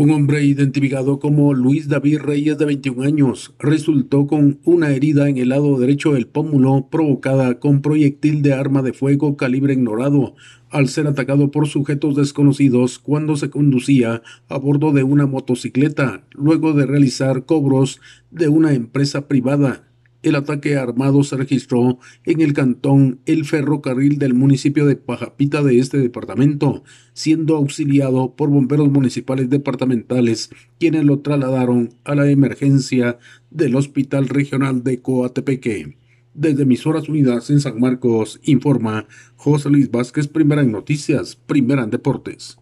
Un hombre identificado como Luis David Reyes de 21 años resultó con una herida en el lado derecho del pómulo provocada con proyectil de arma de fuego calibre ignorado al ser atacado por sujetos desconocidos cuando se conducía a bordo de una motocicleta luego de realizar cobros de una empresa privada el ataque armado se registró en el cantón El Ferrocarril del municipio de Pajapita de este departamento, siendo auxiliado por bomberos municipales departamentales, quienes lo trasladaron a la emergencia del Hospital Regional de Coatepeque. Desde Emisoras Unidas en San Marcos, informa José Luis Vázquez, primera en noticias, primera en deportes.